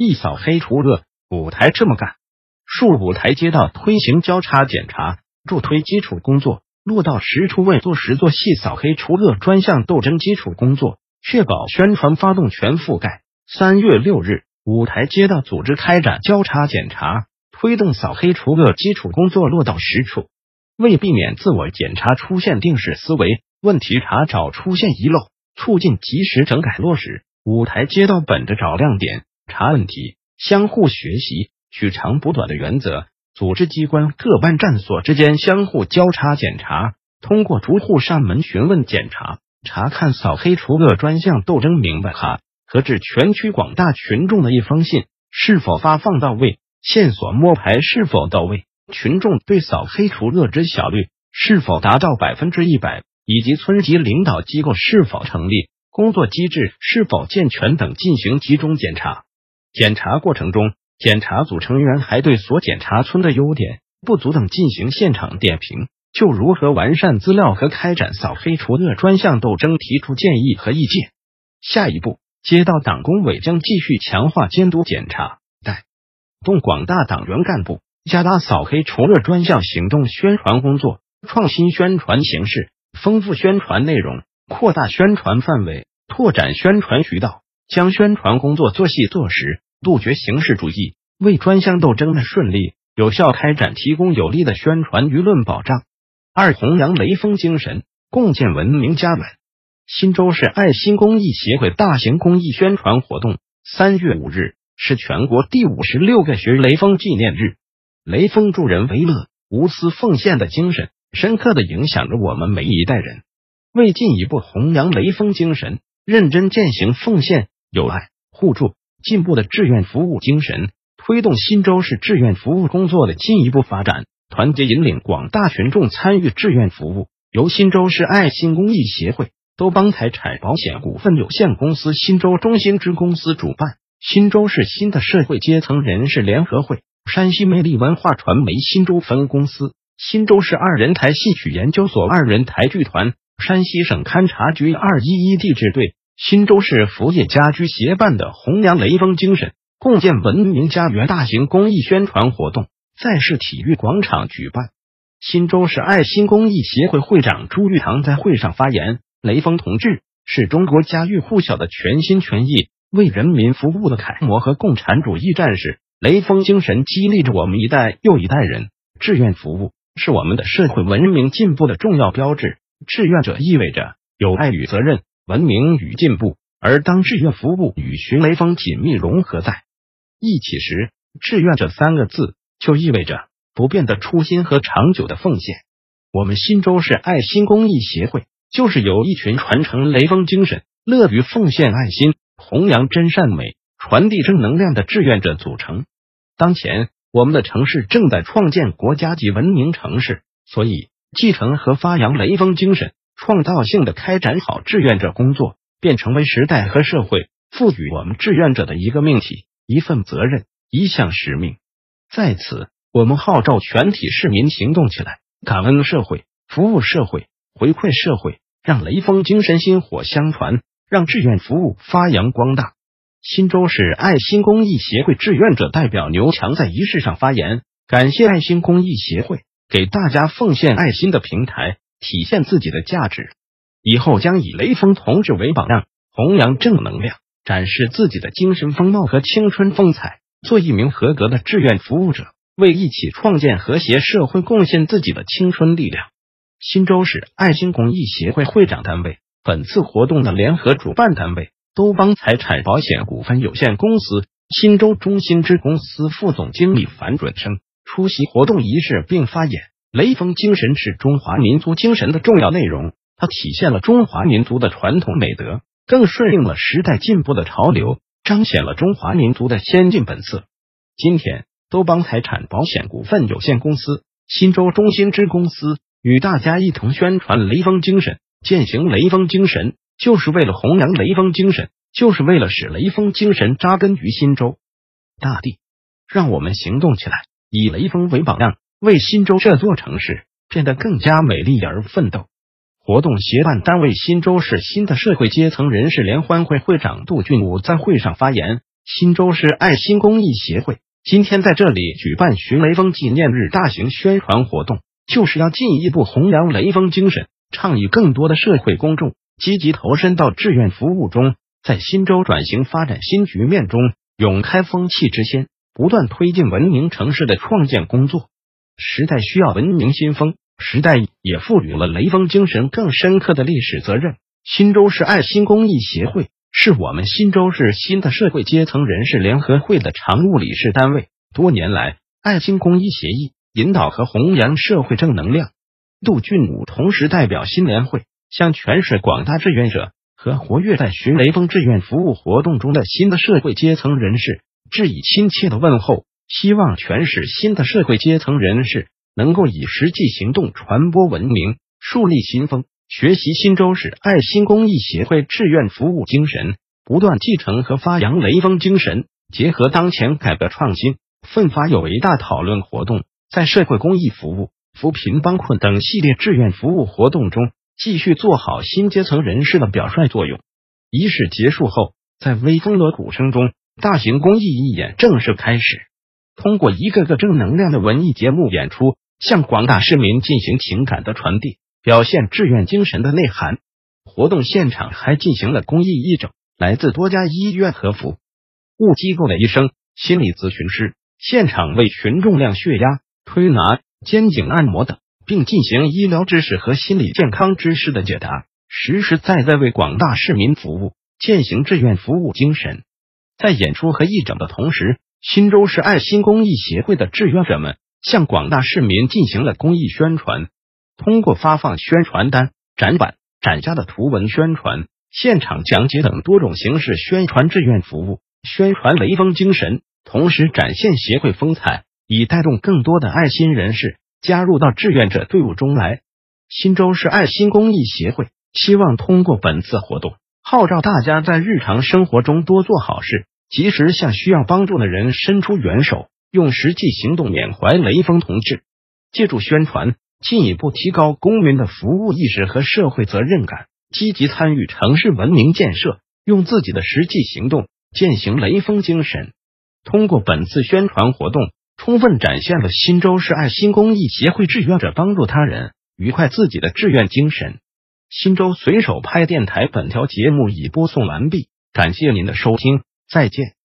一扫黑除恶，五台这么干。数五台街道推行交叉检查，助推基础工作落到实处，为做实做细扫黑除恶专项斗争基础工作，确保宣传发动全覆盖。三月六日。五台街道组织开展交叉检查，推动扫黑除恶基础工作落到实处。为避免自我检查出现定式思维、问题查找出现遗漏，促进及时整改落实，五台街道本着找亮点、查问题、相互学习、取长补短的原则，组织机关各办站所之间相互交叉检查，通过逐户上门询问检查，查看扫黑除恶专项斗争明白卡。和致全区广大群众的一封信是否发放到位？线索摸排是否到位？群众对扫黑除恶知晓率是否达到百分之一百？以及村级领导机构是否成立？工作机制是否健全等进行集中检查。检查过程中，检查组成员还对所检查村的优点、不足等进行现场点评，就如何完善资料和开展扫黑除恶专项斗争提出建议和意见。下一步。街道党工委将继续强化监督检查，带动广大党员干部加大扫黑除恶专项行动宣传工作，创新宣传形式，丰富宣传内容，扩大宣传范围，拓展宣传渠道，将宣传工作做细做实，杜绝形式主义，为专项斗争的顺利有效开展提供有力的宣传舆论保障。二、弘扬雷锋精神，共建文明家园。新州市爱心公益协会大型公益宣传活动。三月五日是全国第五十六个学雷锋纪念日。雷锋助人为乐、无私奉献的精神，深刻的影响着我们每一代人。为进一步弘扬雷锋精神，认真践行奉献、友爱、互助、进步的志愿服务精神，推动新州市志愿服务工作的进一步发展，团结引领广大群众参与志愿服务，由新州市爱心公益协会。都邦财产保险股份有限公司新州中心支公司主办，新州市新的社会阶层人士联合会，山西魅力文化传媒新州分公司，新州市二人台戏曲研究所二人台剧团，山西省勘察局二一一地质队，新州市福业家居协办的弘扬雷锋精神，共建文明家园大型公益宣传活动，在市体育广场举办。新州市爱心公益协会会长朱玉堂在会上发言。雷锋同志是中国家喻户晓的全心全意为人民服务的楷模和共产主义战士。雷锋精神激励着我们一代又一代人。志愿服务是我们的社会文明进步的重要标志。志愿者意味着有爱与责任、文明与进步。而当志愿服务与寻雷锋紧密融合在一起时，志愿者三个字就意味着不变的初心和长久的奉献。我们新州市爱心公益协会。就是由一群传承雷锋精神、乐于奉献爱心、弘扬真善美、传递正能量的志愿者组成。当前，我们的城市正在创建国家级文明城市，所以继承和发扬雷锋精神，创造性的开展好志愿者工作，便成为时代和社会赋予我们志愿者的一个命题、一份责任、一项使命。在此，我们号召全体市民行动起来，感恩社会，服务社会。回馈社会，让雷锋精神薪火相传，让志愿服务发扬光大。新州市爱心公益协会志愿者代表牛强在仪式上发言，感谢爱心公益协会给大家奉献爱心的平台，体现自己的价值。以后将以雷锋同志为榜样，弘扬正能量，展示自己的精神风貌和青春风采，做一名合格的志愿服务者，为一起创建和谐社会贡献自己的青春力量。新州市爱心公益协会会长单位，本次活动的联合主办单位都邦财产保险股份有限公司新州中心支公司副总经理樊准生出席活动仪式并发言。雷锋精神是中华民族精神的重要内容，它体现了中华民族的传统美德，更顺应了时代进步的潮流，彰显了中华民族的先进本色。今天，都邦财产保险股份有限公司、新州中心支公司与大家一同宣传雷锋精神，践行雷锋精神，就是为了弘扬雷锋精神，就是为了使雷锋精神扎根于新州大地。让我们行动起来，以雷锋为榜样，为新洲这座城市变得更加美丽而奋斗。活动协办单位新洲市新的社会阶层人士联欢会会长杜俊武在会上发言：新洲市爱心公益协会今天在这里举办寻雷锋纪念日大型宣传活动，就是要进一步弘扬雷锋精神，倡议更多的社会公众积极投身到志愿服务中，在新洲转型发展新局面中勇开风气之先，不断推进文明城市的创建工作。时代需要文明新风。时代也赋予了雷锋精神更深刻的历史责任。新州市爱心公益协会是我们新州市新的社会阶层人士联合会的常务理事单位。多年来，爱心公益协议引导和弘扬社会正能量。杜俊武同时代表新联会，向全市广大志愿者和活跃在寻雷锋志愿服务活动中的新的社会阶层人士致以亲切的问候，希望全市新的社会阶层人士。能够以实际行动传播文明，树立新风，学习新州市爱心公益协会志愿服务精神，不断继承和发扬雷锋精神，结合当前改革创新，奋发有为大讨论活动，在社会公益服务、扶贫帮困等系列志愿服务活动中，继续做好新阶层人士的表率作用。仪式结束后，在微风锣鼓声中，大型公益义演正式开始。通过一个个正能量的文艺节目演出。向广大市民进行情感的传递，表现志愿精神的内涵。活动现场还进行了公益义诊，来自多家医院和服务机构的医生、心理咨询师现场为群众量血压、推拿、肩颈按摩等，并进行医疗知识和心理健康知识的解答，实实在在为广大市民服务，践行志愿服务精神。在演出和义诊的同时，新州市爱心公益协会的志愿者们。向广大市民进行了公益宣传，通过发放宣传单、展板、展架的图文宣传、现场讲解等多种形式宣传志愿服务，宣传雷锋精神，同时展现协会风采，以带动更多的爱心人士加入到志愿者队伍中来。新州市爱心公益协会希望通过本次活动，号召大家在日常生活中多做好事，及时向需要帮助的人伸出援手。用实际行动缅怀雷锋同志，借助宣传进一步提高公民的服务意识和社会责任感，积极参与城市文明建设，用自己的实际行动践行雷锋精神。通过本次宣传活动，充分展现了新州市爱心公益协会志愿者帮助他人、愉快自己的志愿精神。新州随手拍电台本条节目已播送完毕，感谢您的收听，再见。